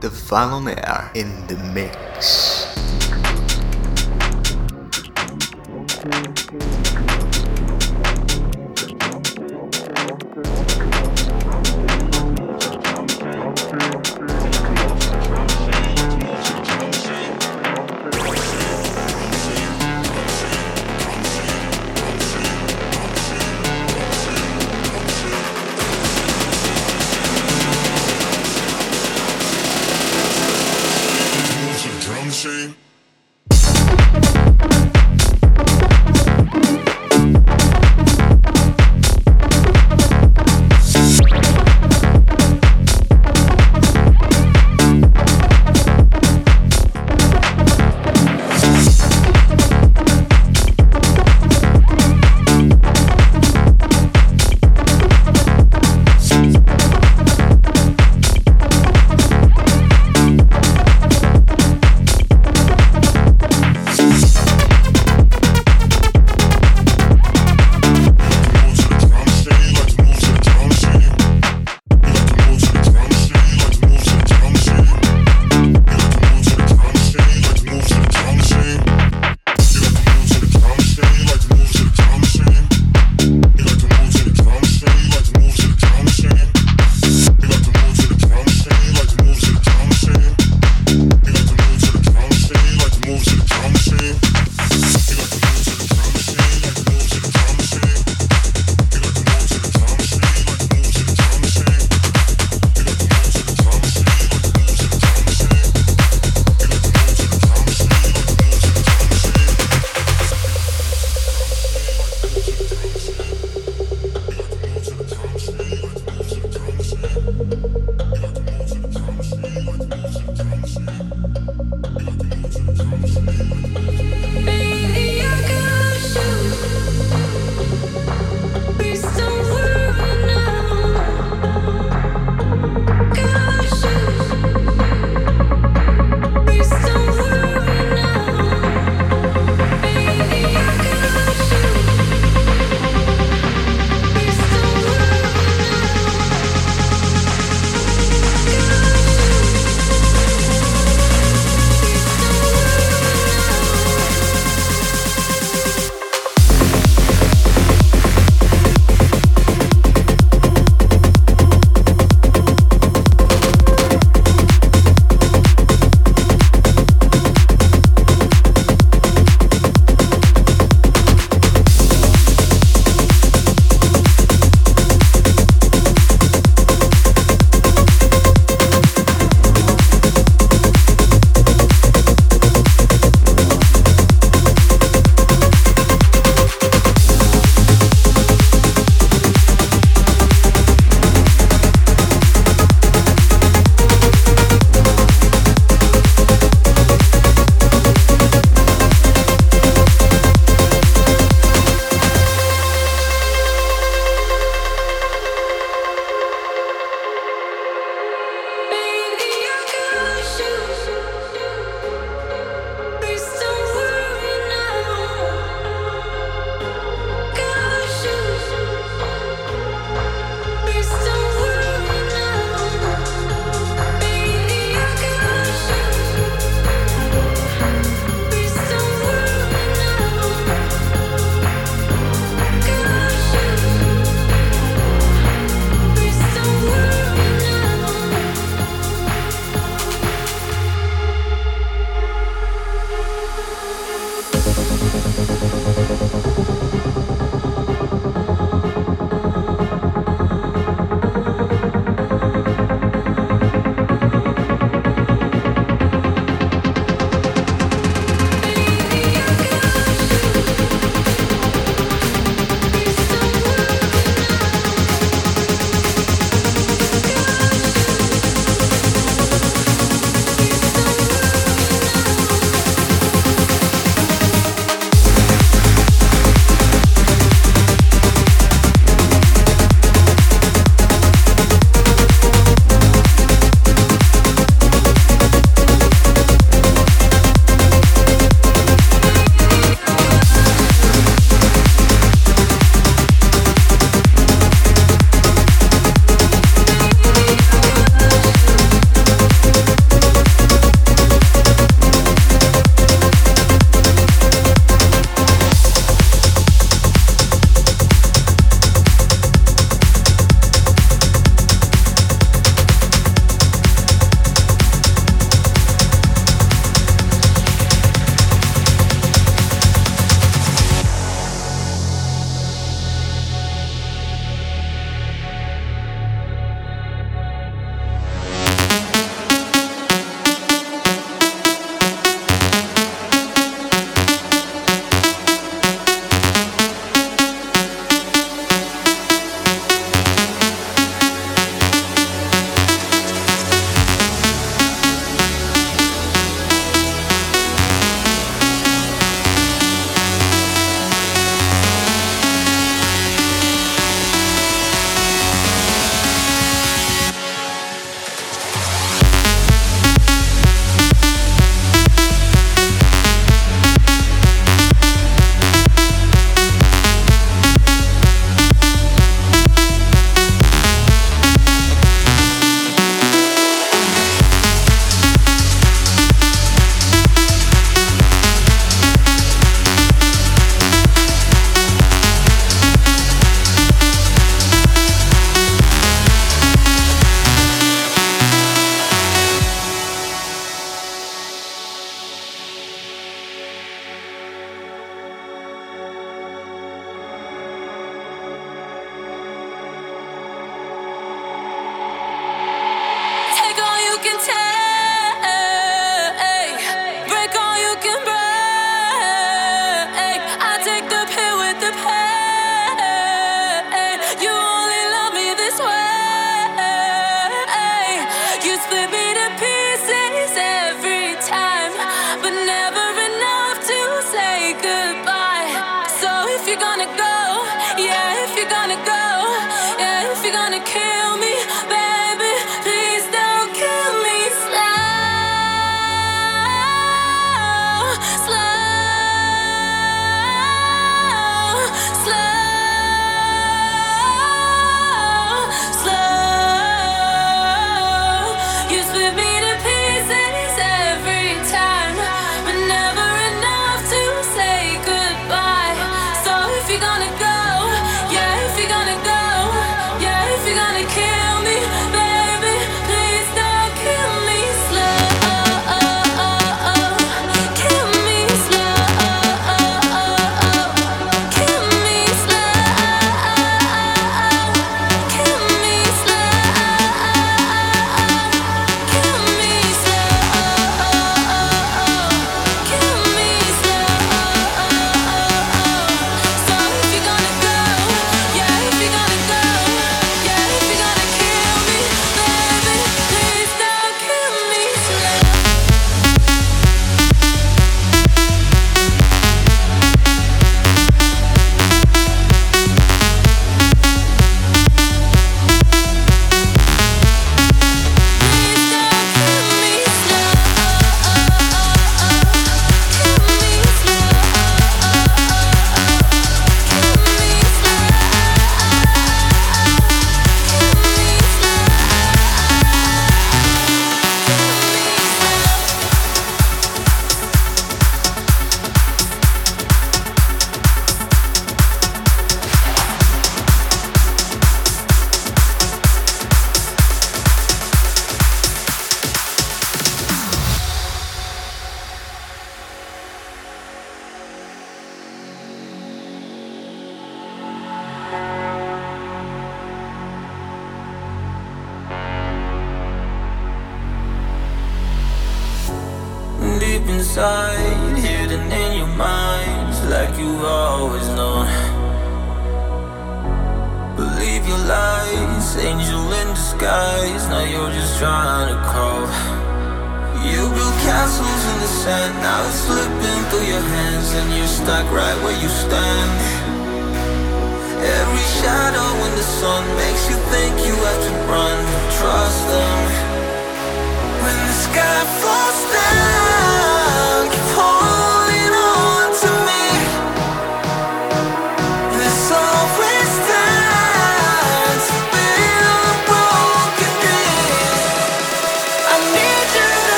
The Falomere in the mix.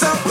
Time